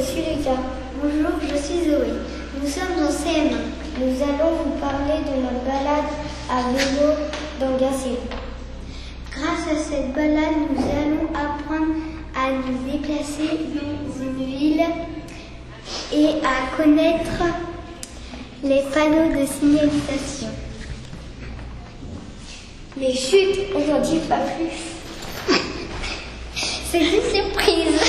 je suis Lucas. Bonjour, je suis Zoé. Nous sommes en CM1. Nous allons vous parler de notre balade à vélo dans Gassier. Grâce à cette balade, nous allons apprendre à nous déplacer dans une ville et à connaître les panneaux de signalisation. Les chutes, aujourd'hui pas plus. C'est une surprise.